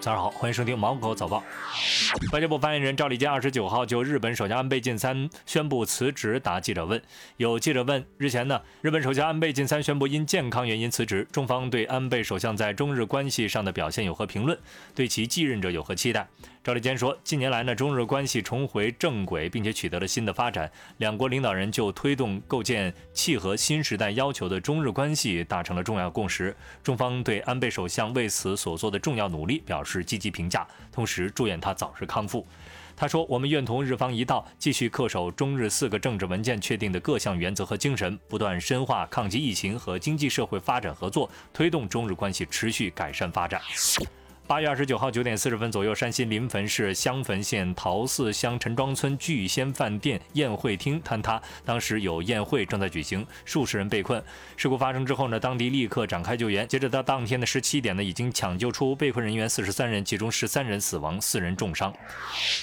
早上好，欢迎收听《芒果早报》。外交部发言人赵立坚二十九号就日本首相安倍晋三宣布辞职答记者问。有记者问：日前呢，日本首相安倍晋三宣布因健康原因辞职，中方对安倍首相在中日关系上的表现有何评论？对其继任者有何期待？赵立坚说：近年来呢，中日关系重回正轨，并且取得了新的发展。两国领导人就推动构建契合新时代要求的中日关系达成了重要共识。中方对安倍首相为此所做的重要努力表示积极评价，同时祝愿他早日康复。他说：“我们愿同日方一道，继续恪守中日四个政治文件确定的各项原则和精神，不断深化抗击疫情和经济社会发展合作，推动中日关系持续改善发展。”八月二十九号九点四十分左右，山西临汾市襄汾县陶寺乡陈庄村聚仙饭店宴会厅坍塌，当时有宴会正在举行，数十人被困。事故发生之后呢，当地立刻展开救援。截止到当天的十七点呢，已经抢救出被困人员四十三人，其中十三人死亡，四人重伤。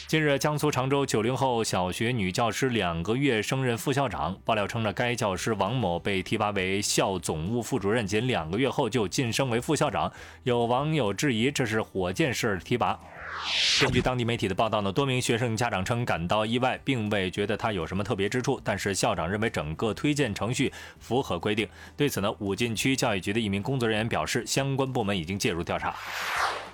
近日，江苏常州九零后小学女教师两个月升任副校长，爆料称呢，该教师王某被提拔为校总务副主任，仅两个月后就晋升为副校长。有网友质疑这是。是火箭式提拔。根据当地媒体的报道呢，多名学生家长称感到意外，并未觉得他有什么特别之处。但是校长认为整个推荐程序符合规定。对此呢，武进区教育局的一名工作人员表示，相关部门已经介入调查。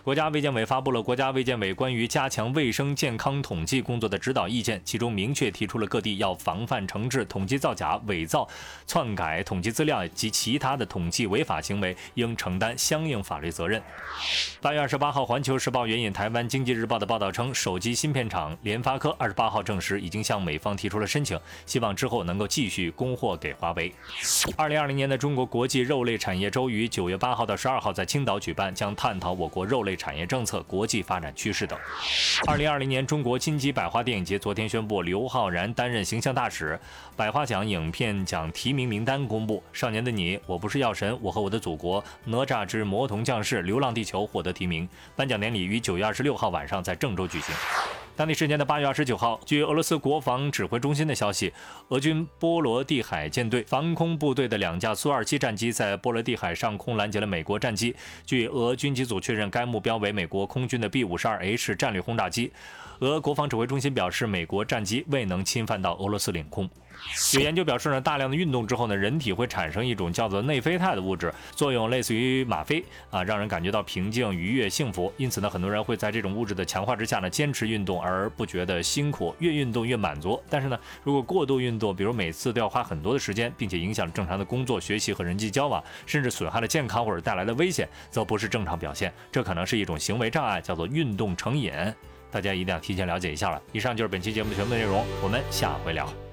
国家卫健委发布了《国家卫健委关于加强卫生健康统计工作的指导意见》，其中明确提出了各地要防范惩治统计造假、伪造、篡改统计资料及其他的统计违法行为，应承担相应法律责任。八月二十八号，《环球时报》援引台湾经济日报的报道称，手机芯片厂联发科二十八号证实，已经向美方提出了申请，希望之后能够继续供货给华为。二零二零年的中国国际肉类产业周于九月八号到十二号在青岛举办，将探讨我国肉类。产业政策、国际发展趋势等。二零二零年中国金鸡百花电影节昨天宣布，刘昊然担任形象大使。百花奖影片奖提名名单公布，《少年的你》、我不是药神、我和我的祖国、哪吒之魔童降世、流浪地球获得提名。颁奖典礼于九月二十六号晚上在郑州举行。当地时间的八月二十九号，据俄罗斯国防指挥中心的消息，俄军波罗的海舰队防空部队的两架苏 -27 战机在波罗的海上空拦截了美国战机。据俄军机组确认，该目标为美国空军的 B-52H 战略轰炸机。俄国防指挥中心表示，美国战机未能侵犯到俄罗斯领空。有研究表示呢，大量的运动之后呢，人体会产生一种叫做内啡肽的物质，作用类似于吗啡啊，让人感觉到平静、愉悦、幸福。因此呢，很多人会在这种物质的强化之下呢，坚持运动而不觉得辛苦，越运动越满足。但是呢，如果过度运动，比如每次都要花很多的时间，并且影响正常的工作、学习和人际交往，甚至损害了健康或者带来的危险，则不是正常表现。这可能是一种行为障碍，叫做运动成瘾。大家一定要提前了解一下了。以上就是本期节目的全部内容，我们下回聊。